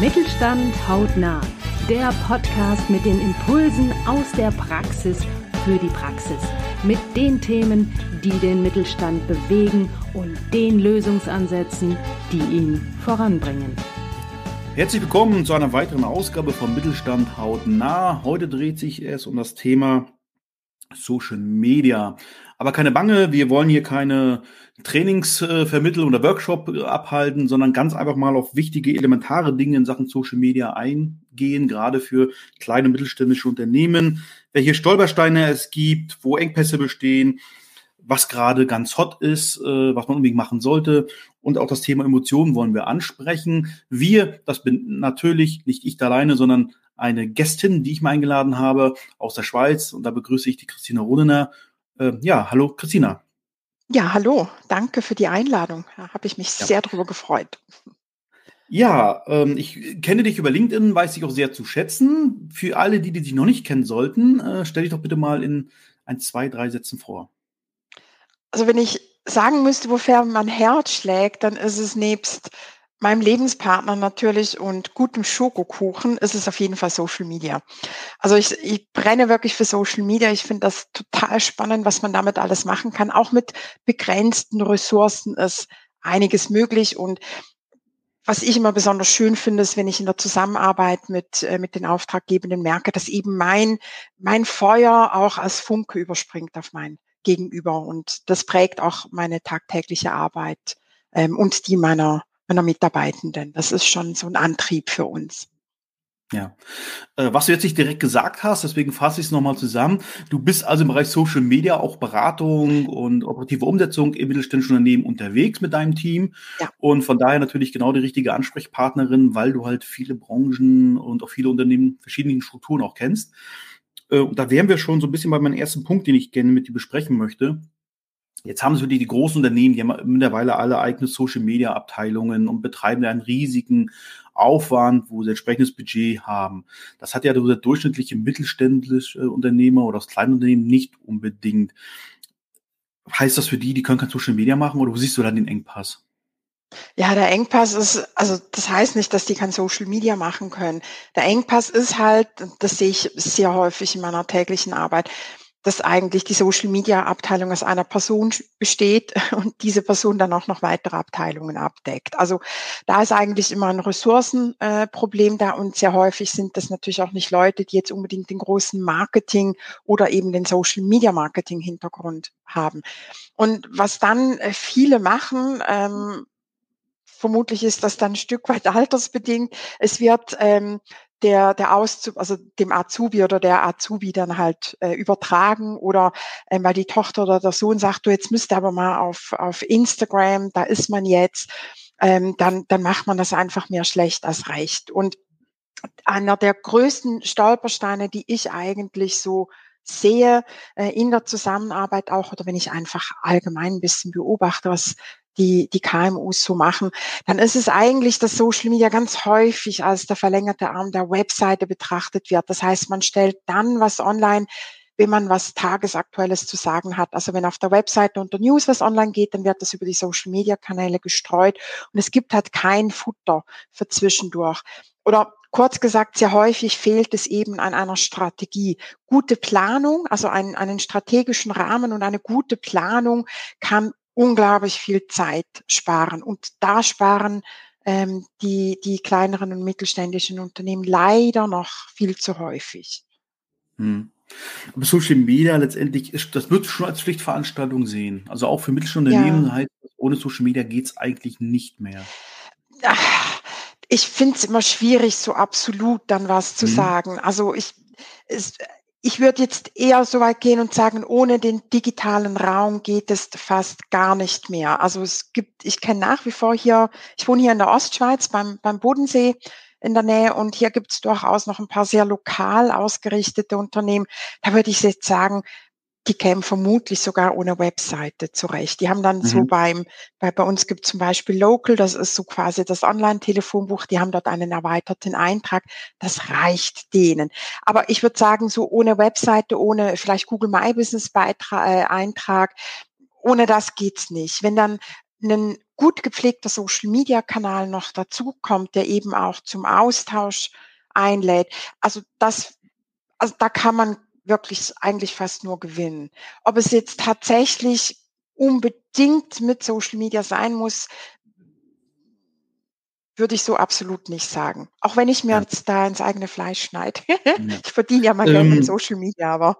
Mittelstand hautnah. Der Podcast mit den Impulsen aus der Praxis für die Praxis. Mit den Themen, die den Mittelstand bewegen und den Lösungsansätzen, die ihn voranbringen. Herzlich willkommen zu einer weiteren Ausgabe vom Mittelstand hautnah. Heute dreht sich es um das Thema Social Media. Aber keine Bange, wir wollen hier keine Trainings äh, vermitteln oder Workshop äh, abhalten, sondern ganz einfach mal auf wichtige, elementare Dinge in Sachen Social Media eingehen, gerade für kleine und mittelständische Unternehmen, welche Stolpersteine es gibt, wo Engpässe bestehen, was gerade ganz hot ist, äh, was man unbedingt machen sollte. Und auch das Thema Emotionen wollen wir ansprechen. Wir, das bin natürlich nicht ich alleine, sondern eine Gästin, die ich mal eingeladen habe aus der Schweiz. Und da begrüße ich die Christina Rodener. Äh, ja, hallo Christina. Ja, hallo. Danke für die Einladung. Da habe ich mich ja. sehr darüber gefreut. Ja, ähm, ich kenne dich über LinkedIn, weiß dich auch sehr zu schätzen. Für alle, die, die dich noch nicht kennen sollten, äh, stell dich doch bitte mal in ein, zwei, drei Sätzen vor. Also wenn ich sagen müsste, wofür mein Herz schlägt, dann ist es nebst meinem Lebenspartner natürlich und gutem Schokokuchen ist es auf jeden Fall Social Media. Also ich, ich brenne wirklich für Social Media. Ich finde das total spannend, was man damit alles machen kann. Auch mit begrenzten Ressourcen ist einiges möglich und was ich immer besonders schön finde, ist, wenn ich in der Zusammenarbeit mit, äh, mit den Auftraggebenden merke, dass eben mein, mein Feuer auch als Funke überspringt auf mein Gegenüber. Und das prägt auch meine tagtägliche Arbeit ähm, und die meiner, meiner Mitarbeitenden. Das ist schon so ein Antrieb für uns. Ja. Äh, was du jetzt nicht direkt gesagt hast, deswegen fasse ich es nochmal zusammen. Du bist also im Bereich Social Media, auch Beratung und operative Umsetzung im mittelständischen Unternehmen unterwegs mit deinem Team. Ja. Und von daher natürlich genau die richtige Ansprechpartnerin, weil du halt viele Branchen und auch viele Unternehmen, verschiedene Strukturen auch kennst. Äh, und da wären wir schon so ein bisschen bei meinem ersten Punkt, den ich gerne mit dir besprechen möchte. Jetzt haben sie die, die großen Unternehmen, die haben mittlerweile alle eigene Social Media Abteilungen und betreiben einen riesigen Aufwand, wo sie entsprechendes Budget haben. Das hat ja der durchschnittliche mittelständische Unternehmer oder das Kleinunternehmen nicht unbedingt. Heißt das für die, die können kein Social Media machen oder wo siehst du dann den Engpass? Ja, der Engpass ist, also das heißt nicht, dass die kein Social Media machen können. Der Engpass ist halt, das sehe ich sehr häufig in meiner täglichen Arbeit, dass eigentlich die Social Media Abteilung aus einer Person besteht und diese Person dann auch noch weitere Abteilungen abdeckt. Also da ist eigentlich immer ein Ressourcenproblem äh, da und sehr häufig sind das natürlich auch nicht Leute, die jetzt unbedingt den großen Marketing oder eben den Social Media Marketing Hintergrund haben. Und was dann äh, viele machen, ähm, vermutlich ist das dann ein Stück weit altersbedingt. Es wird ähm, der, der Auszub, also dem Azubi oder der Azubi dann halt äh, übertragen oder ähm, weil die Tochter oder der Sohn sagt, du jetzt müsst aber mal auf, auf Instagram, da ist man jetzt, ähm, dann, dann macht man das einfach mehr schlecht als recht. Und einer der größten Stolpersteine, die ich eigentlich so sehe äh, in der Zusammenarbeit auch oder wenn ich einfach allgemein ein bisschen beobachte, was die, die KMUs so machen, dann ist es eigentlich, dass Social Media ganz häufig als der verlängerte Arm der Webseite betrachtet wird. Das heißt, man stellt dann was online, wenn man was Tagesaktuelles zu sagen hat. Also wenn auf der Webseite unter News was online geht, dann wird das über die Social Media Kanäle gestreut und es gibt halt kein Futter für zwischendurch. Oder kurz gesagt, sehr häufig fehlt es eben an einer Strategie. Gute Planung, also einen, einen strategischen Rahmen und eine gute Planung kann unglaublich viel Zeit sparen. Und da sparen ähm, die, die kleineren und mittelständischen Unternehmen leider noch viel zu häufig. Hm. Aber Social Media letztendlich, ist, das wird schon als Pflichtveranstaltung sehen. Also auch für mittelständische Unternehmen ja. heißt, ohne Social Media geht es eigentlich nicht mehr. Ich finde es immer schwierig, so absolut dann was zu mhm. sagen. Also ich, es, ich würde jetzt eher so weit gehen und sagen, ohne den digitalen Raum geht es fast gar nicht mehr. Also es gibt, ich kenne nach wie vor hier, ich wohne hier in der Ostschweiz beim, beim Bodensee in der Nähe und hier gibt es durchaus noch ein paar sehr lokal ausgerichtete Unternehmen. Da würde ich jetzt sagen, die kämen vermutlich sogar ohne Webseite zurecht. Die haben dann mhm. so beim, bei, bei uns gibt zum Beispiel Local, das ist so quasi das Online-Telefonbuch, die haben dort einen erweiterten Eintrag. Das reicht denen. Aber ich würde sagen, so ohne Webseite, ohne vielleicht Google My Business Beitrag, äh, Eintrag, ohne das geht's nicht. Wenn dann ein gut gepflegter Social-Media-Kanal noch dazu kommt, der eben auch zum Austausch einlädt. Also das, also da kann man wirklich eigentlich fast nur gewinnen. Ob es jetzt tatsächlich unbedingt mit Social Media sein muss, würde ich so absolut nicht sagen. Auch wenn ich mir ja. jetzt da ins eigene Fleisch schneide. Ich verdiene ja mal ähm, Geld mit Social Media, aber.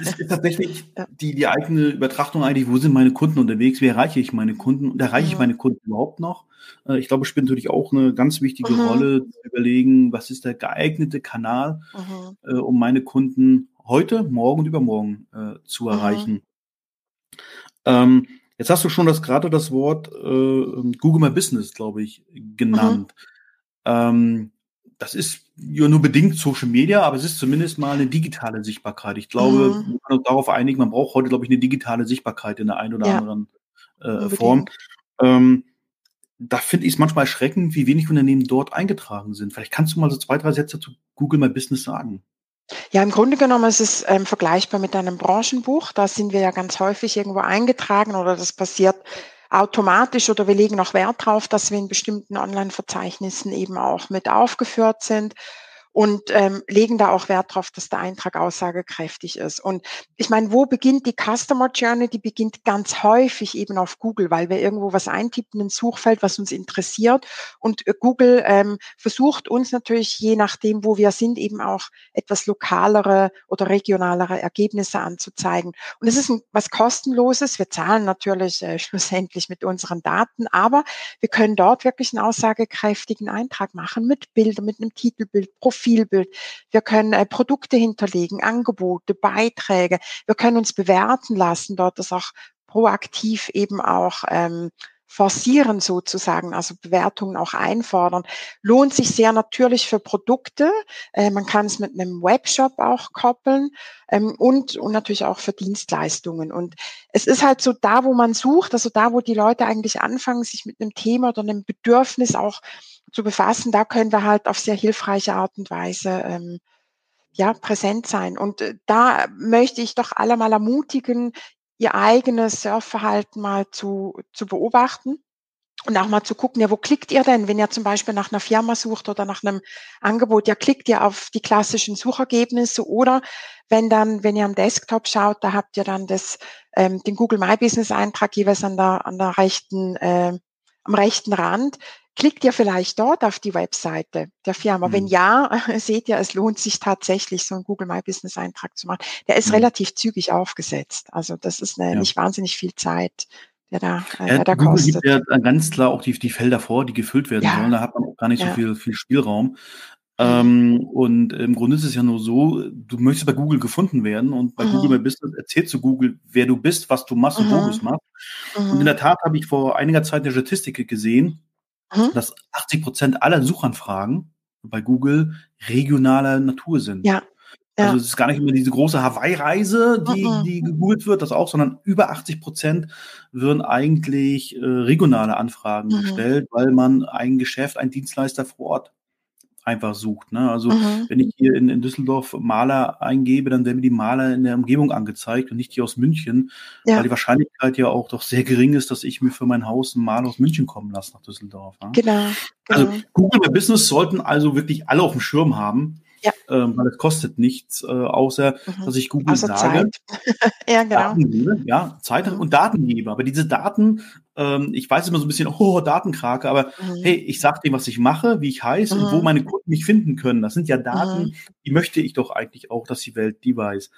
Es ist tatsächlich ja. die, die eigene Übertrachtung eigentlich, wo sind meine Kunden unterwegs, wie erreiche ich meine Kunden und erreiche mhm. ich meine Kunden überhaupt noch? Äh, ich glaube, es spielt natürlich auch eine ganz wichtige mhm. Rolle zu überlegen, was ist der geeignete Kanal, mhm. äh, um meine Kunden heute, morgen und übermorgen äh, zu mhm. erreichen. Ähm, jetzt hast du schon das gerade das Wort äh, Google My Business, glaube ich, genannt. Mhm. Ähm, das ist ja nur bedingt Social Media, aber es ist zumindest mal eine digitale Sichtbarkeit. Ich glaube, mhm. man kann uns darauf einigen, man braucht heute, glaube ich, eine digitale Sichtbarkeit in der einen oder ja. anderen äh, Form. Ähm, da finde ich es manchmal erschreckend, wie wenig Unternehmen dort eingetragen sind. Vielleicht kannst du mal so zwei, drei Sätze zu Google My Business sagen. Ja, im Grunde genommen ist es ähm, vergleichbar mit einem Branchenbuch. Da sind wir ja ganz häufig irgendwo eingetragen oder das passiert automatisch oder wir legen auch Wert darauf, dass wir in bestimmten Online-Verzeichnissen eben auch mit aufgeführt sind und ähm, legen da auch Wert darauf, dass der Eintrag aussagekräftig ist. Und ich meine, wo beginnt die Customer Journey? Die beginnt ganz häufig eben auf Google, weil wir irgendwo was eintippen ins Suchfeld, was uns interessiert. Und äh, Google ähm, versucht uns natürlich, je nachdem, wo wir sind, eben auch etwas lokalere oder regionalere Ergebnisse anzuzeigen. Und es ist ein, was kostenloses. Wir zahlen natürlich äh, schlussendlich mit unseren Daten, aber wir können dort wirklich einen aussagekräftigen Eintrag machen mit Bildern, mit einem Titelbild, Profil Profilbild. Wir können äh, Produkte hinterlegen, Angebote, Beiträge. Wir können uns bewerten lassen, dort das auch proaktiv eben auch ähm, forcieren sozusagen, also Bewertungen auch einfordern. Lohnt sich sehr natürlich für Produkte. Äh, man kann es mit einem Webshop auch koppeln ähm, und, und natürlich auch für Dienstleistungen. Und es ist halt so da, wo man sucht, also da, wo die Leute eigentlich anfangen, sich mit einem Thema oder einem Bedürfnis auch zu befassen, da können wir halt auf sehr hilfreiche Art und Weise ähm, ja, präsent sein. Und äh, da möchte ich doch alle mal ermutigen, ihr eigenes Surfverhalten mal zu, zu beobachten und auch mal zu gucken, ja, wo klickt ihr denn, wenn ihr zum Beispiel nach einer Firma sucht oder nach einem Angebot, ja, klickt ihr auf die klassischen Suchergebnisse oder wenn dann, wenn ihr am Desktop schaut, da habt ihr dann das, ähm, den Google My Business Eintrag jeweils an der, an der rechten, äh, am rechten Rand. Klickt ihr vielleicht dort auf die Webseite der Firma? Mhm. Wenn ja, seht ihr, es lohnt sich tatsächlich, so einen Google My Business Eintrag zu machen. Der ist mhm. relativ zügig aufgesetzt. Also das ist eine, ja. nicht wahnsinnig viel Zeit, der da, äh, ja, der da kostet. gibt ja ganz klar auch die, die Felder vor, die gefüllt werden ja. sollen. Da hat man auch gar nicht ja. so viel, viel Spielraum. Mhm. Ähm, und im Grunde ist es ja nur so, du möchtest bei Google gefunden werden und bei mhm. Google My Business erzählst du Google, wer du bist, was du machst mhm. und wo du es machst. Mhm. Und in der Tat habe ich vor einiger Zeit eine Statistik gesehen, mhm. dass 80 Prozent aller Suchanfragen bei Google regionaler Natur sind. Ja. Ja. Also es ist gar nicht immer diese große Hawaii-Reise, die, mhm. die gegoogelt wird, das auch, sondern über 80 Prozent würden eigentlich äh, regionale Anfragen mhm. gestellt, weil man ein Geschäft, ein Dienstleister vor Ort einfach sucht. Ne? Also mhm. wenn ich hier in, in Düsseldorf Maler eingebe, dann werden mir die Maler in der Umgebung angezeigt und nicht die aus München, ja. weil die Wahrscheinlichkeit ja auch doch sehr gering ist, dass ich mir für mein Haus einen Maler aus München kommen lasse nach Düsseldorf. Ne? Genau, genau. Also Google My Business sollten also wirklich alle auf dem Schirm haben. Ja. Ähm, weil es kostet nichts, äh, außer mhm. dass ich Google außer sage. Zeit. ja, genau. Daten ja, Zeit mhm. und Daten gebe. Aber diese Daten, ähm, ich weiß immer so ein bisschen, oh, Datenkrake, aber mhm. hey, ich sage dem, was ich mache, wie ich heiße und wo mhm. meine Kunden mich finden können. Das sind ja Daten, mhm. die möchte ich doch eigentlich auch, dass die Welt die weiß.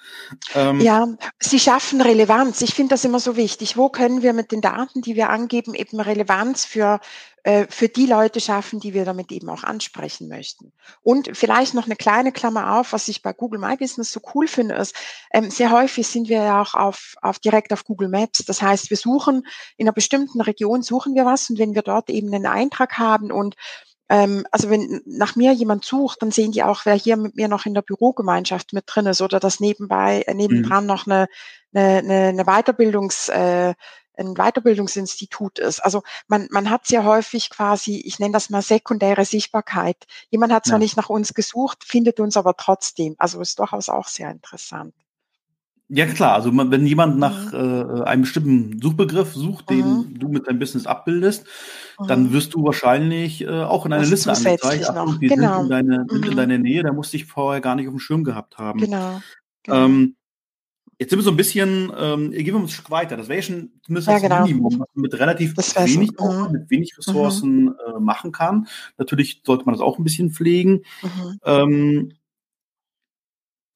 Ähm, ja, sie schaffen Relevanz. Ich finde das immer so wichtig. Wo können wir mit den Daten, die wir angeben, eben Relevanz für äh, für die Leute schaffen, die wir damit eben auch ansprechen möchten. Und vielleicht noch eine kleine Klammer auf, was ich bei Google My Business so cool finde, ist, ähm, sehr häufig sind wir ja auch auf, auf direkt auf Google Maps. Das heißt, wir suchen in einer bestimmten Region suchen wir was und wenn wir dort eben einen Eintrag haben und ähm, also wenn nach mir jemand sucht, dann sehen die auch, wer hier mit mir noch in der Bürogemeinschaft mit drin ist oder dass nebenbei, äh, nebendran mhm. noch eine, eine, eine Weiterbildungs, äh, ein Weiterbildungsinstitut ist. Also man, man hat sehr häufig quasi, ich nenne das mal sekundäre Sichtbarkeit. Jemand hat zwar ja. nicht nach uns gesucht, findet uns aber trotzdem. Also ist durchaus auch sehr interessant. Ja, klar. Also man, wenn jemand nach mhm. äh, einem bestimmten Suchbegriff sucht, den mhm. du mit deinem Business abbildest, mhm. dann wirst du wahrscheinlich äh, auch in einer Liste angezeigt. Ach, die genau. sind in, deine, sind in mhm. deiner Nähe, da musste ich vorher gar nicht auf dem Schirm gehabt haben. Genau. genau. Ähm, jetzt sind wir so ein bisschen, ähm, gehen wir Stück weiter. Das wäre ja schon zumindest ja, genau. das Minimum, was man mit relativ wenig, Aufwand, mhm. mit wenig Ressourcen mhm. äh, machen kann. Natürlich sollte man das auch ein bisschen pflegen. Ähm,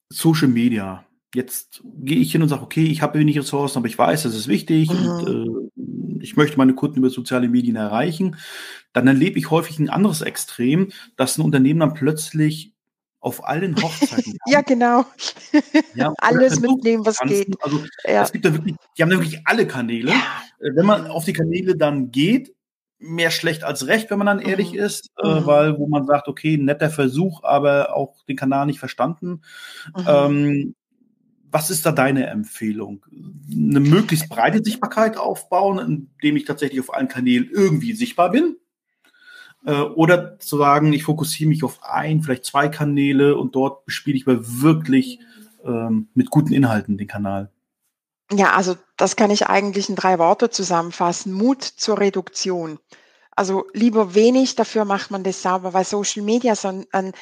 Social Media jetzt gehe ich hin und sage, okay, ich habe wenig Ressourcen, aber ich weiß, das ist wichtig mhm. und äh, ich möchte meine Kunden über soziale Medien erreichen, dann erlebe ich häufig ein anderes Extrem, dass ein Unternehmen dann plötzlich auf allen Hochzeiten. ja, genau. Ja, Alles mitnehmen, was tanzen. geht. Also ja. es gibt da wirklich, die haben da wirklich alle Kanäle. Ja. Äh, wenn man auf die Kanäle dann geht, mehr schlecht als recht, wenn man dann ehrlich mhm. ist, äh, mhm. weil wo man sagt, okay, netter Versuch, aber auch den Kanal nicht verstanden. Mhm. Ähm, was ist da deine Empfehlung? Eine möglichst breite Sichtbarkeit aufbauen, indem ich tatsächlich auf allen Kanälen irgendwie sichtbar bin? Äh, oder zu sagen, ich fokussiere mich auf ein, vielleicht zwei Kanäle und dort bespiele ich mal wirklich ähm, mit guten Inhalten den Kanal? Ja, also das kann ich eigentlich in drei Worte zusammenfassen. Mut zur Reduktion. Also lieber wenig, dafür macht man das sauber, weil Social Media so ein,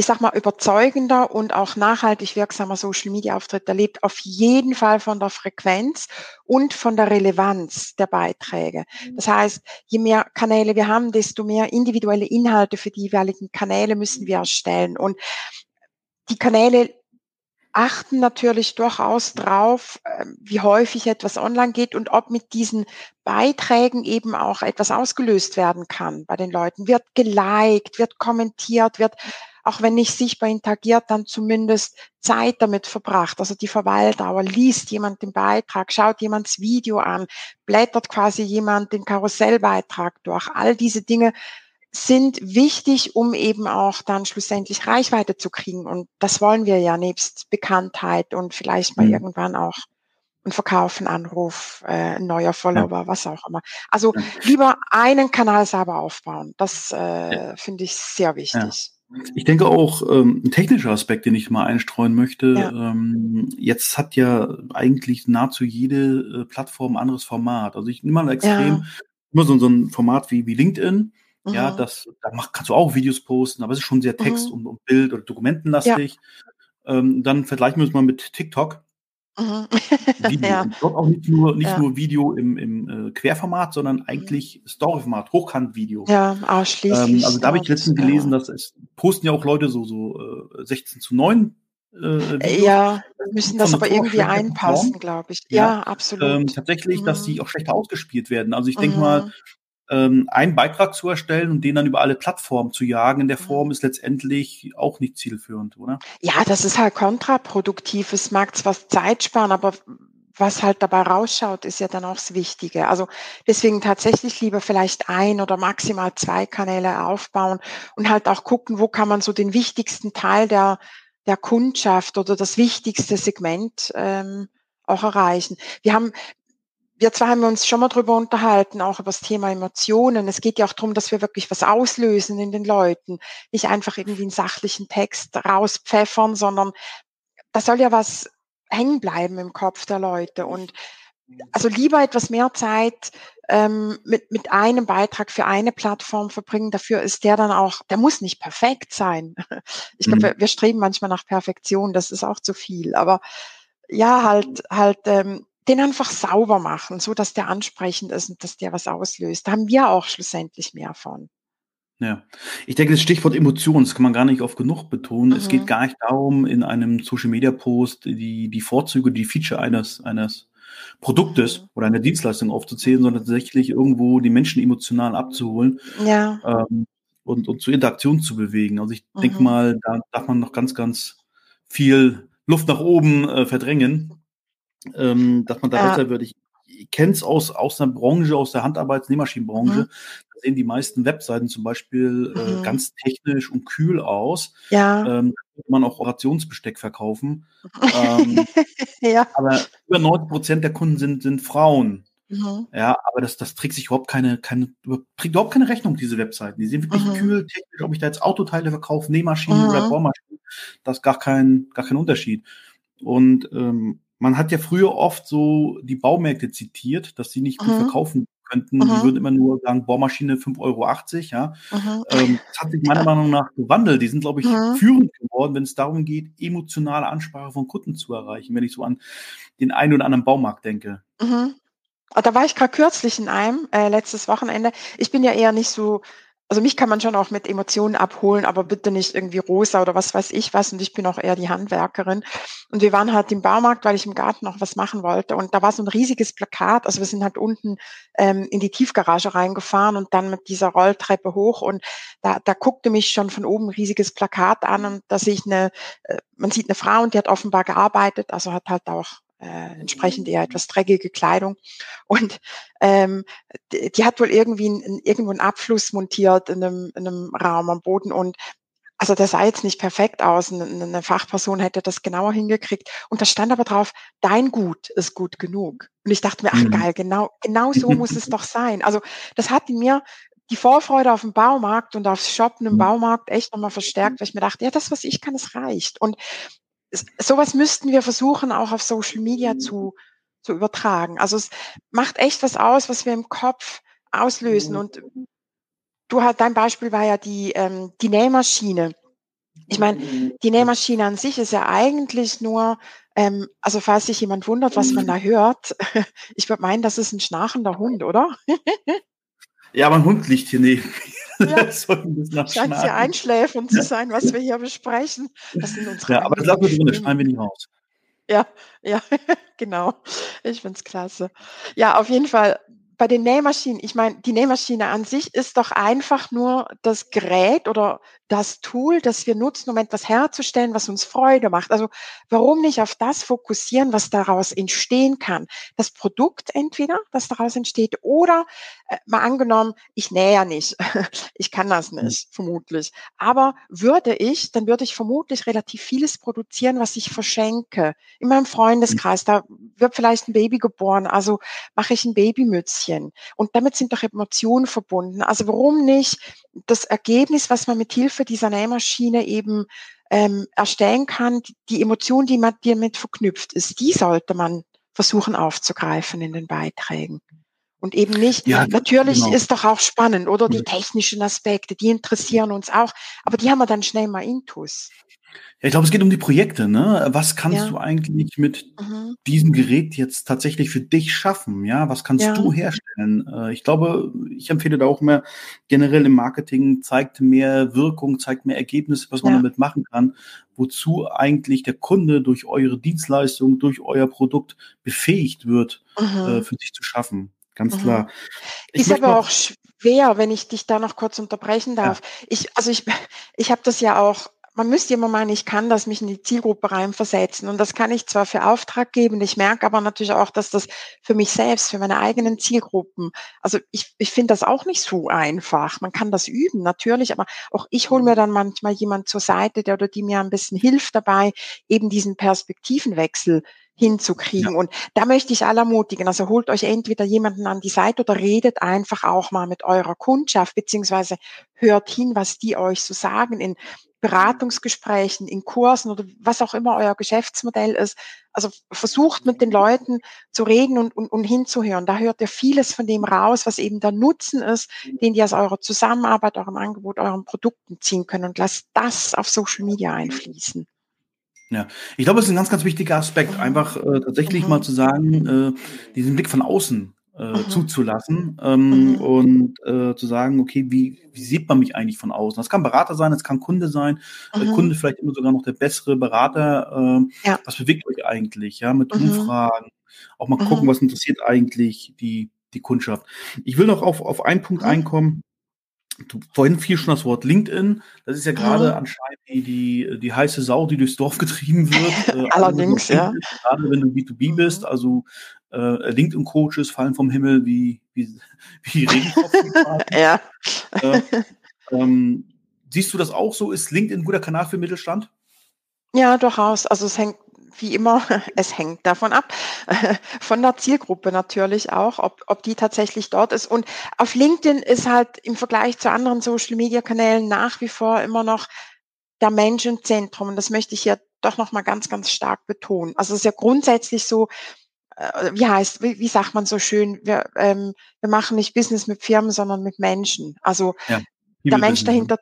ich sag mal, überzeugender und auch nachhaltig wirksamer Social Media Auftritt, der lebt auf jeden Fall von der Frequenz und von der Relevanz der Beiträge. Das heißt, je mehr Kanäle wir haben, desto mehr individuelle Inhalte für die jeweiligen Kanäle müssen wir erstellen. Und die Kanäle achten natürlich durchaus drauf, ähm, wie häufig etwas online geht und ob mit diesen Beiträgen eben auch etwas ausgelöst werden kann bei den Leuten. Wird geliked, wird kommentiert, wird auch wenn nicht sichtbar interagiert, dann zumindest Zeit damit verbracht. Also die Verweildauer, liest jemand den Beitrag, schaut jemand das Video an, blättert quasi jemand den Karussellbeitrag durch. All diese Dinge sind wichtig, um eben auch dann schlussendlich Reichweite zu kriegen. Und das wollen wir ja nebst Bekanntheit und vielleicht mal mhm. irgendwann auch ein Verkauf, ein Anruf, äh, ein neuer Follower, ja. was auch immer. Also lieber einen Kanal selber aufbauen. Das äh, ja. finde ich sehr wichtig. Ich denke auch, ähm, ein technischer Aspekt, den ich mal einstreuen möchte. Ja. Ähm, jetzt hat ja eigentlich nahezu jede äh, Plattform ein anderes Format. Also ich nehme mal extrem, ja. immer so, so ein Format wie, wie LinkedIn. Mhm. Ja, das, da mach, kannst du auch Videos posten, aber es ist schon sehr Text mhm. und, und, Bild- oder Dokumentenlastig. Ja. Ähm, dann vergleichen wir es mal mit TikTok. Mhm. Video. ja. auch nicht nur, nicht ja. nur Video im, im äh, Querformat, sondern mhm. eigentlich Storyformat, Hochkant-Video. Ja, ausschließlich. Ähm, also da habe ich letztens gelesen, dass es posten ja auch Leute so, so äh, 16 zu 9 äh, ja, müssen das aber irgendwie einpassen, glaube ich. Ja, ja absolut. Ähm, tatsächlich, mhm. dass die auch schlechter ausgespielt werden. Also ich denke mhm. mal, ähm, einen Beitrag zu erstellen und den dann über alle Plattformen zu jagen in der mhm. Form ist letztendlich auch nicht zielführend, oder? Ja, das ist halt kontraproduktiv. Es mag zwar Zeit sparen, aber was halt dabei rausschaut, ist ja dann auch das Wichtige. Also deswegen tatsächlich lieber vielleicht ein oder maximal zwei Kanäle aufbauen und halt auch gucken, wo kann man so den wichtigsten Teil der, der Kundschaft oder das wichtigste Segment ähm, auch erreichen. Wir haben wir zwei haben uns schon mal drüber unterhalten, auch über das Thema Emotionen. Es geht ja auch darum, dass wir wirklich was auslösen in den Leuten. Nicht einfach irgendwie einen sachlichen Text rauspfeffern, sondern da soll ja was hängen bleiben im Kopf der Leute. Und also lieber etwas mehr Zeit ähm, mit, mit einem Beitrag für eine Plattform verbringen. Dafür ist der dann auch, der muss nicht perfekt sein. Ich glaube, mhm. wir, wir streben manchmal nach Perfektion, das ist auch zu viel. Aber ja, halt, halt ähm, den einfach sauber machen, so dass der ansprechend ist und dass der was auslöst. Da haben wir auch schlussendlich mehr von. Ja, ich denke, das Stichwort Emotionen, das kann man gar nicht oft genug betonen. Mhm. Es geht mhm. gar nicht darum, in einem Social Media Post die, die Vorzüge, die Feature eines, eines Produktes mhm. oder einer Dienstleistung aufzuzählen, sondern tatsächlich irgendwo die Menschen emotional abzuholen ja. ähm, und, und zur Interaktion zu bewegen. Also ich mhm. denke mal, da darf man noch ganz, ganz viel Luft nach oben äh, verdrängen ähm, dass man da ja. besser wird. Ich, ich kenne es aus, aus der Branche, aus der Handarbeits-Nähmaschinenbranche. Mhm. Da sehen die meisten Webseiten zum Beispiel äh, mhm. ganz technisch und kühl aus. Ja. Ähm, da kann man auch Orationsbesteck verkaufen. ähm, ja. Aber über 90 Prozent der Kunden sind, sind Frauen. Mhm. Ja, aber das, das trägt sich überhaupt keine, keine, trägt überhaupt keine Rechnung, diese Webseiten. Die sind wirklich mhm. kühl, technisch, ob ich da jetzt Autoteile verkaufe, Nähmaschinen oder mhm. Bohrmaschinen, das ist gar kein, gar kein Unterschied. Und ähm, man hat ja früher oft so die Baumärkte zitiert, dass sie nicht gut mhm. verkaufen könnten. Mhm. Die würden immer nur sagen, Bohrmaschine 5,80 Euro, ja. Mhm. Ähm, das hat sich meiner Meinung nach gewandelt. Die sind, glaube ich, mhm. führend geworden, wenn es darum geht, emotionale Ansprache von Kunden zu erreichen, wenn ich so an den einen oder anderen Baumarkt denke. Mhm. Ah, da war ich gerade kürzlich in einem, äh, letztes Wochenende. Ich bin ja eher nicht so also mich kann man schon auch mit Emotionen abholen, aber bitte nicht irgendwie rosa oder was weiß ich was. Und ich bin auch eher die Handwerkerin. Und wir waren halt im Baumarkt, weil ich im Garten noch was machen wollte. Und da war so ein riesiges Plakat. Also wir sind halt unten ähm, in die Tiefgarage reingefahren und dann mit dieser Rolltreppe hoch. Und da, da guckte mich schon von oben ein riesiges Plakat an und da sehe ich eine, äh, man sieht eine Frau und die hat offenbar gearbeitet, also hat halt auch äh, entsprechend eher etwas dreckige Kleidung. Und ähm, die, die hat wohl irgendwie ein, irgendwo einen Abfluss montiert in einem, in einem Raum am Boden und also das sah jetzt nicht perfekt aus. Eine, eine Fachperson hätte das genauer hingekriegt. Und da stand aber drauf, dein Gut ist gut genug. Und ich dachte mir, ach mhm. geil, genau, genau so muss es doch sein. Also das hat in mir die Vorfreude auf den Baumarkt und aufs Shoppen im mhm. Baumarkt echt nochmal verstärkt, weil ich mir dachte, ja, das, was ich kann, es reicht. Und sowas müssten wir versuchen, auch auf Social Media zu, zu übertragen. Also es macht echt was aus, was wir im Kopf auslösen. Und du hast, dein Beispiel war ja die, ähm, die Nähmaschine. Ich meine, die Nähmaschine an sich ist ja eigentlich nur, ähm, also falls sich jemand wundert, was man da hört, ich würde meinen, das ist ein schnarchender Hund, oder? ja, mein Hund liegt hier neben mir. Ja. Scheint ja einschläfend zu sein, was wir hier besprechen. Das sind unsere ja, aber das lassen wir drin, schneiden wir nicht raus. Ja, ja, genau. Ich finde es klasse. Ja, auf jeden Fall bei den Nähmaschinen, ich meine, die Nähmaschine an sich ist doch einfach nur das Gerät oder das Tool, das wir nutzen, um etwas herzustellen, was uns Freude macht. Also warum nicht auf das fokussieren, was daraus entstehen kann? Das Produkt entweder, das daraus entsteht, oder äh, mal angenommen, ich nähe ja nicht, ich kann das mhm. nicht, vermutlich. Aber würde ich, dann würde ich vermutlich relativ vieles produzieren, was ich verschenke. In meinem Freundeskreis, da wird vielleicht ein Baby geboren, also mache ich ein Babymützchen. Und damit sind doch Emotionen verbunden. Also warum nicht das Ergebnis, was man mit Hilfe dieser Nähmaschine eben ähm, erstellen kann, die Emotion, die man damit verknüpft ist, die sollte man versuchen aufzugreifen in den Beiträgen. Und eben nicht, ja, natürlich genau. ist doch auch spannend, oder die technischen Aspekte, die interessieren uns auch, aber die haben wir dann schnell mal intus. Ja, ich glaube, es geht um die Projekte. Ne? Was kannst ja. du eigentlich mit mhm. diesem Gerät jetzt tatsächlich für dich schaffen? Ja, was kannst ja. du herstellen? Äh, ich glaube, ich empfehle da auch mehr generell im Marketing zeigt mehr Wirkung, zeigt mehr Ergebnisse, was man damit machen kann. Wozu eigentlich der Kunde durch eure Dienstleistung, durch euer Produkt befähigt wird, mhm. äh, für sich zu schaffen. Ganz mhm. klar. Ich ist aber auch schwer, wenn ich dich da noch kurz unterbrechen darf. Ich, also ich, ich habe das ja auch man müsste immer meinen, ich kann das mich in die Zielgruppe reinversetzen. Und das kann ich zwar für Auftrag geben, ich merke aber natürlich auch, dass das für mich selbst, für meine eigenen Zielgruppen, also ich, ich finde das auch nicht so einfach. Man kann das üben, natürlich, aber auch ich hole mir dann manchmal jemand zur Seite, der oder die mir ein bisschen hilft dabei, eben diesen Perspektivenwechsel hinzukriegen. Ja. Und da möchte ich alle ermutigen. Also holt euch entweder jemanden an die Seite oder redet einfach auch mal mit eurer Kundschaft, beziehungsweise hört hin, was die euch so sagen in Beratungsgesprächen, in Kursen oder was auch immer euer Geschäftsmodell ist. Also versucht mit den Leuten zu reden und, und, und hinzuhören. Da hört ihr vieles von dem raus, was eben der Nutzen ist, den ihr aus eurer Zusammenarbeit, eurem Angebot, euren Produkten ziehen können und lasst das auf Social Media einfließen. Ja, ich glaube, es ist ein ganz, ganz wichtiger Aspekt, einfach äh, tatsächlich mhm. mal zu sagen, äh, diesen Blick von außen äh, zuzulassen ähm, mhm. und äh, zu sagen, okay, wie, wie sieht man mich eigentlich von außen? Das kann Berater sein, das kann Kunde sein, mhm. der Kunde vielleicht immer sogar noch der bessere Berater. Äh, ja. Was bewegt euch eigentlich? Ja, mit mhm. Umfragen, auch mal gucken, was interessiert eigentlich die, die Kundschaft. Ich will noch auf, auf einen Punkt einkommen. Du, vorhin fiel schon das Wort LinkedIn. Das ist ja gerade anscheinend die, die, die heiße Sau, die durchs Dorf getrieben wird. Äh, Allerdings, ja. Gerade wenn du B2B bist, also äh, LinkedIn-Coaches fallen vom Himmel wie, wie, wie Regentropfen. ja. Äh, ähm, siehst du das auch so? Ist LinkedIn ein guter Kanal für Mittelstand? Ja, durchaus. Also es hängt wie immer, es hängt davon ab, von der Zielgruppe natürlich auch, ob, ob die tatsächlich dort ist. Und auf LinkedIn ist halt im Vergleich zu anderen Social-Media-Kanälen nach wie vor immer noch der Mensch im Zentrum. Und das möchte ich hier doch nochmal ganz, ganz stark betonen. Also es ist ja grundsätzlich so, äh, wie heißt, wie, wie sagt man so schön, wir, ähm, wir machen nicht Business mit Firmen, sondern mit Menschen. Also ja, der Mensch dahinter,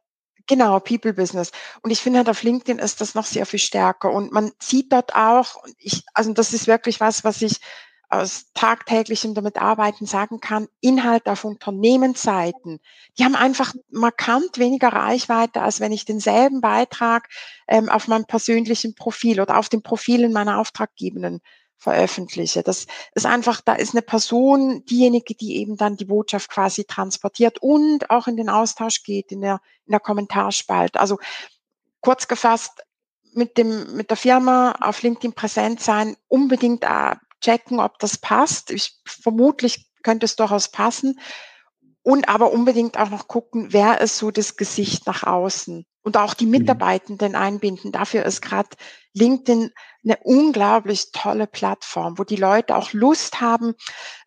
genau, People Business. Und ich finde halt auf LinkedIn ist das noch sehr viel stärker. Und man sieht dort auch, ich, also das ist wirklich was, was ich aus tagtäglichem damit arbeiten sagen kann, Inhalte auf Unternehmensseiten, die haben einfach markant weniger Reichweite, als wenn ich denselben Beitrag ähm, auf meinem persönlichen Profil oder auf den Profilen meiner Auftraggebenden veröffentliche. Das ist einfach, da ist eine Person diejenige, die eben dann die Botschaft quasi transportiert und auch in den Austausch geht, in der, in der Kommentarspalte. Also kurz gefasst, mit dem, mit der Firma auf LinkedIn präsent sein, unbedingt äh, checken, ob das passt. Ich, vermutlich könnte es durchaus passen. Und aber unbedingt auch noch gucken, wer ist so das Gesicht nach außen und auch die mhm. Mitarbeitenden einbinden. Dafür ist gerade LinkedIn eine unglaublich tolle Plattform, wo die Leute auch Lust haben,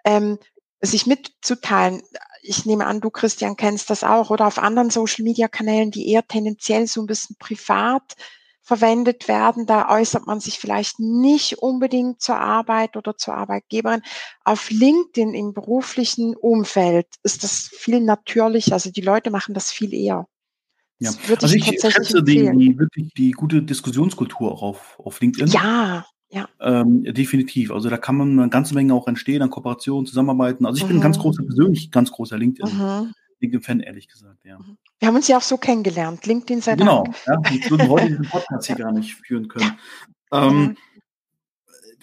ähm, sich mitzuteilen. Ich nehme an, du Christian kennst das auch oder auf anderen Social-Media-Kanälen, die eher tendenziell so ein bisschen privat verwendet werden. Da äußert man sich vielleicht nicht unbedingt zur Arbeit oder zur Arbeitgeberin. Auf LinkedIn im beruflichen Umfeld ist das viel natürlicher. Also die Leute machen das viel eher. Ja. also ich, ich schätze die, die, wirklich die gute Diskussionskultur auch auf, auf LinkedIn. Ja, ja. Ähm, definitiv. Also da kann man eine ganze Menge auch entstehen an Kooperationen, Zusammenarbeiten. Also ich mhm. bin ein ganz großer, persönlich ganz großer LinkedIn. Mhm. LinkedIn-Fan, ehrlich gesagt, ja. Mhm. Wir haben uns ja auch so kennengelernt. LinkedIn sei Genau, Dank. ja. Ich würde heute diesen Podcast hier gar nicht führen können. Ja. Ähm,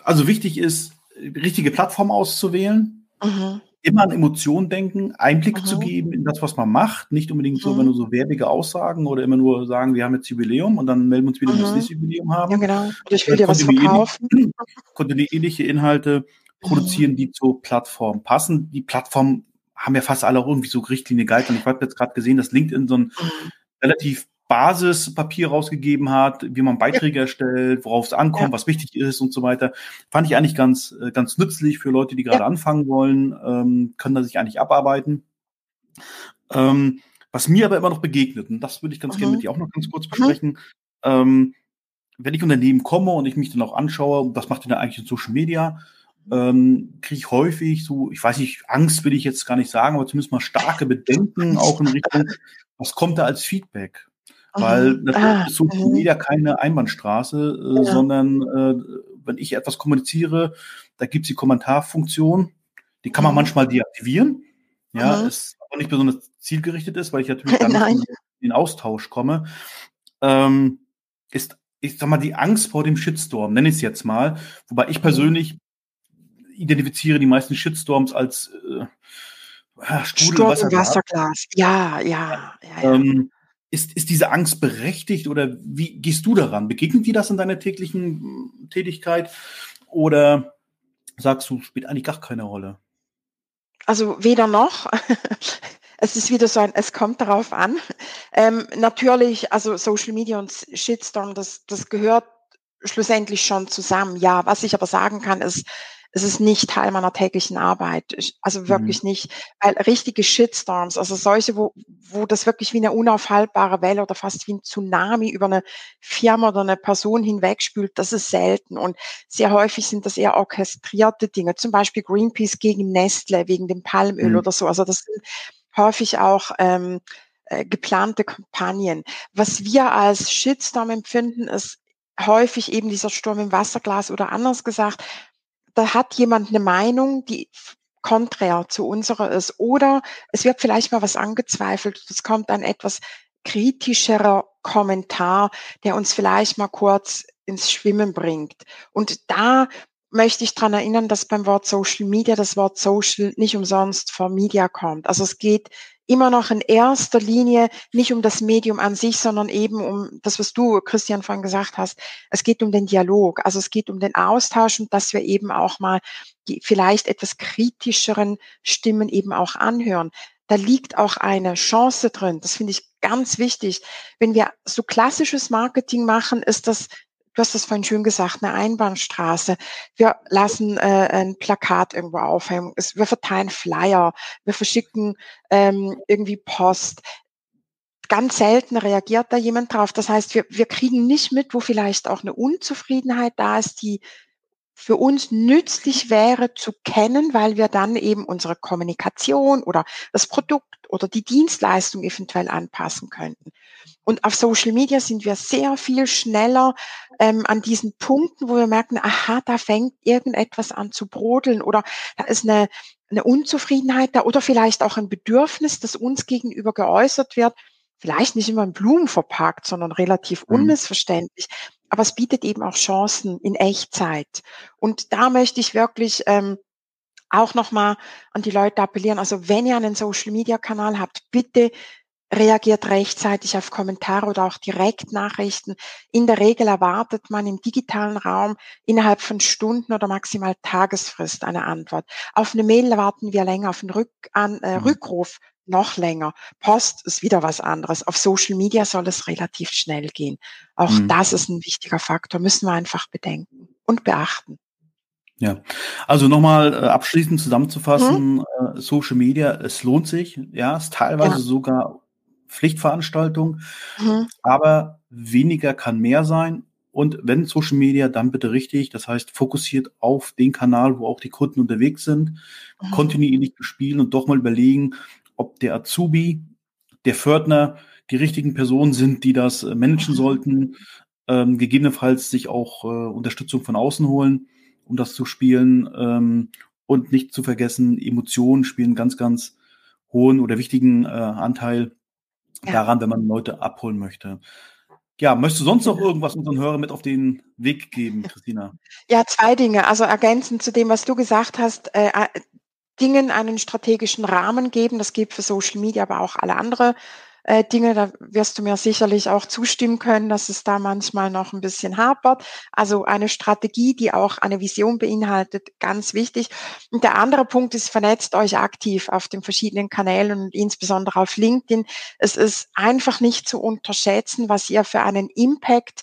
also wichtig ist, richtige Plattform auszuwählen. Mhm immer an Emotionen denken, Einblick mhm. zu geben in das, was man macht. Nicht unbedingt so, mhm. wenn nur so werbige Aussagen oder immer nur sagen, wir haben jetzt Jubiläum und dann melden wir uns wieder, wenn wir das mhm. nächste Jubiläum haben. Ja, genau. Ich will dir was verkaufen. Kontinuierliche Inhalte produzieren, die zur Plattform passen. Die Plattformen haben ja fast alle auch irgendwie so Richtlinie gehalten. Ich habe jetzt gerade gesehen, dass LinkedIn so ein mhm. relativ Basispapier rausgegeben hat, wie man Beiträge ja. erstellt, worauf es ankommt, ja. was wichtig ist und so weiter. Fand ich eigentlich ganz, äh, ganz nützlich für Leute, die gerade ja. anfangen wollen, ähm, können da sich eigentlich abarbeiten. Ähm, was mir aber immer noch begegnet, und das würde ich ganz mhm. gerne mit dir auch noch ganz kurz mhm. besprechen, mhm. ähm, wenn ich Unternehmen komme und ich mich dann auch anschaue, was macht ihr da eigentlich in Social Media, ähm, kriege ich häufig so, ich weiß nicht, Angst will ich jetzt gar nicht sagen, aber zumindest mal starke Bedenken auch in Richtung, was kommt da als Feedback? Weil natürlich ah, ist Social mhm. Media keine Einbahnstraße, äh, ja. sondern äh, wenn ich etwas kommuniziere, da gibt es die Kommentarfunktion, die kann man mhm. manchmal deaktivieren. Ja, mhm. ist aber nicht besonders zielgerichtet ist, weil ich natürlich dann in den Austausch komme. Ähm, ist, ich sag mal, die Angst vor dem Shitstorm, nenne ich es jetzt mal. Wobei ich mhm. persönlich identifiziere die meisten Shitstorms als äh, Strudel Wasserglas. Wasserglas. Ja, ja, ja. ja. Ähm, ist, ist diese Angst berechtigt oder wie gehst du daran? Begegnet dir das in deiner täglichen hm, Tätigkeit oder sagst du, spielt eigentlich gar keine Rolle? Also weder noch. es ist wieder so ein, es kommt darauf an. Ähm, natürlich, also Social Media und Shitstorm, das, das gehört schlussendlich schon zusammen. Ja, was ich aber sagen kann, ist, es ist nicht Teil meiner täglichen Arbeit. Also mhm. wirklich mhm. nicht, weil richtige Shitstorms, also solche, wo, wo das wirklich wie eine unaufhaltbare Welle oder fast wie ein Tsunami über eine Firma oder eine Person hinwegspült, das ist selten. Und sehr häufig sind das eher orchestrierte Dinge, zum Beispiel Greenpeace gegen Nestle wegen dem Palmöl mhm. oder so. Also das sind häufig auch ähm, äh, geplante Kampagnen. Was wir als Shitstorm empfinden, ist häufig eben dieser Sturm im Wasserglas oder anders gesagt, da hat jemand eine Meinung, die konträr zu unserer ist. Oder es wird vielleicht mal was angezweifelt. Es kommt ein etwas kritischerer Kommentar, der uns vielleicht mal kurz ins Schwimmen bringt. Und da möchte ich dran erinnern, dass beim Wort Social Media das Wort Social nicht umsonst vor Media kommt. Also es geht immer noch in erster Linie nicht um das Medium an sich, sondern eben um das, was du, Christian, vorhin gesagt hast. Es geht um den Dialog, also es geht um den Austausch und dass wir eben auch mal die vielleicht etwas kritischeren Stimmen eben auch anhören. Da liegt auch eine Chance drin. Das finde ich ganz wichtig. Wenn wir so klassisches Marketing machen, ist das du hast das vorhin schön gesagt, eine Einbahnstraße. Wir lassen äh, ein Plakat irgendwo aufhängen. wir verteilen Flyer. Wir verschicken ähm, irgendwie Post. ganz selten reagiert da jemand drauf. Das heißt, wir, wir kriegen nicht mit, wo vielleicht auch eine Unzufriedenheit da ist, die für uns nützlich wäre zu kennen, weil wir dann eben unsere Kommunikation oder das Produkt oder die Dienstleistung eventuell anpassen könnten. Und auf Social Media sind wir sehr viel schneller ähm, an diesen Punkten, wo wir merken, aha, da fängt irgendetwas an zu brodeln oder da ist eine, eine Unzufriedenheit da oder vielleicht auch ein Bedürfnis, das uns gegenüber geäußert wird. Vielleicht nicht immer in Blumen verpackt, sondern relativ mhm. unmissverständlich. Aber es bietet eben auch Chancen in Echtzeit. Und da möchte ich wirklich ähm, auch nochmal an die Leute appellieren. Also wenn ihr einen Social-Media-Kanal habt, bitte reagiert rechtzeitig auf Kommentare oder auch Direktnachrichten. In der Regel erwartet man im digitalen Raum innerhalb von Stunden oder maximal Tagesfrist eine Antwort. Auf eine Mail warten wir länger, auf einen Rück an, äh, mhm. Rückruf noch länger. Post ist wieder was anderes. Auf Social Media soll es relativ schnell gehen. Auch mhm. das ist ein wichtiger Faktor, müssen wir einfach bedenken und beachten. Ja, also nochmal äh, abschließend zusammenzufassen, mhm. äh, Social Media, es lohnt sich, ja, ist teilweise ja. sogar Pflichtveranstaltung, mhm. aber weniger kann mehr sein. Und wenn Social Media, dann bitte richtig, das heißt fokussiert auf den Kanal, wo auch die Kunden unterwegs sind, mhm. kontinuierlich bespielen und doch mal überlegen, ob der Azubi, der Fördner, die richtigen Personen sind, die das äh, managen mhm. sollten, ähm, gegebenenfalls sich auch äh, Unterstützung von außen holen um das zu spielen. Ähm, und nicht zu vergessen, Emotionen spielen ganz, ganz hohen oder wichtigen äh, Anteil ja. daran, wenn man Leute abholen möchte. Ja, möchtest du sonst noch irgendwas unseren Hörern mit auf den Weg geben, Christina? Ja, zwei Dinge. Also ergänzend zu dem, was du gesagt hast, äh, äh Dingen einen strategischen Rahmen geben. Das gilt für Social Media, aber auch alle andere äh, Dinge, da wirst du mir sicherlich auch zustimmen können, dass es da manchmal noch ein bisschen hapert. Also eine Strategie, die auch eine Vision beinhaltet, ganz wichtig. Und der andere Punkt ist, vernetzt euch aktiv auf den verschiedenen Kanälen und insbesondere auf LinkedIn. Es ist einfach nicht zu unterschätzen, was ihr für einen Impact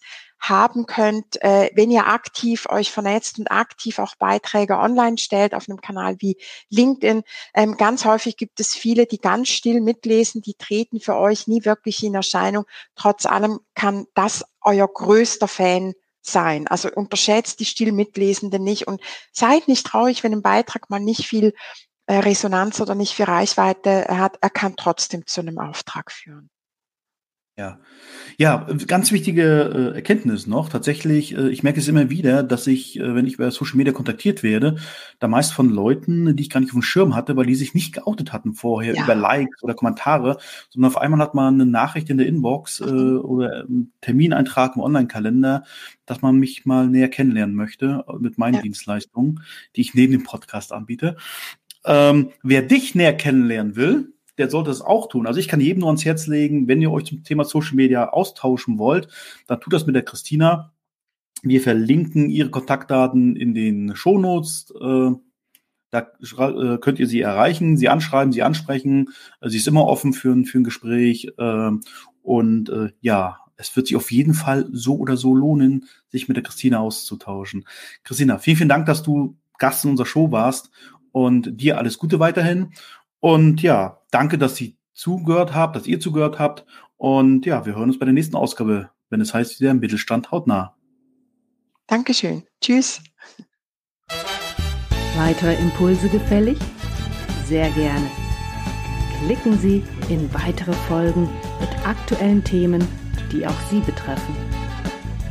haben könnt, äh, wenn ihr aktiv euch vernetzt und aktiv auch Beiträge online stellt auf einem Kanal wie LinkedIn. Ähm, ganz häufig gibt es viele, die ganz still mitlesen, die treten für euch nie wirklich in Erscheinung. Trotz allem kann das euer größter Fan sein. Also unterschätzt die still Mitlesenden nicht und seid nicht traurig, wenn ein Beitrag mal nicht viel äh, Resonanz oder nicht viel Reichweite hat. Er kann trotzdem zu einem Auftrag führen. Ja. Ja, ganz wichtige äh, Erkenntnis noch. Tatsächlich, äh, ich merke es immer wieder, dass ich, äh, wenn ich über Social Media kontaktiert werde, da meist von Leuten, die ich gar nicht auf dem Schirm hatte, weil die sich nicht geoutet hatten vorher ja. über Likes oder Kommentare, sondern auf einmal hat man eine Nachricht in der Inbox äh, mhm. oder einen Termineintrag im Online-Kalender, dass man mich mal näher kennenlernen möchte äh, mit meinen ja. Dienstleistungen, die ich neben dem Podcast anbiete. Ähm, wer dich näher kennenlernen will, der sollte es auch tun. Also ich kann jedem nur ans Herz legen, wenn ihr euch zum Thema Social Media austauschen wollt, dann tut das mit der Christina. Wir verlinken ihre Kontaktdaten in den Shownotes. Äh, da äh, könnt ihr sie erreichen, sie anschreiben, sie ansprechen. Äh, sie ist immer offen für ein, für ein Gespräch. Äh, und ja, es wird sich auf jeden Fall so oder so lohnen, sich mit der Christina auszutauschen. Christina, vielen, vielen Dank, dass du Gast in unserer Show warst und dir alles Gute weiterhin. Und ja, danke, dass Sie zugehört habt, dass ihr zugehört habt. Und ja, wir hören uns bei der nächsten Ausgabe, wenn es heißt wieder Mittelstand hautnah. Dankeschön. Tschüss. Weitere Impulse gefällig? Sehr gerne. Klicken Sie in weitere Folgen mit aktuellen Themen, die auch Sie betreffen.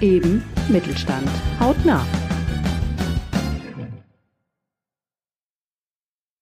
Eben Mittelstand hautnah.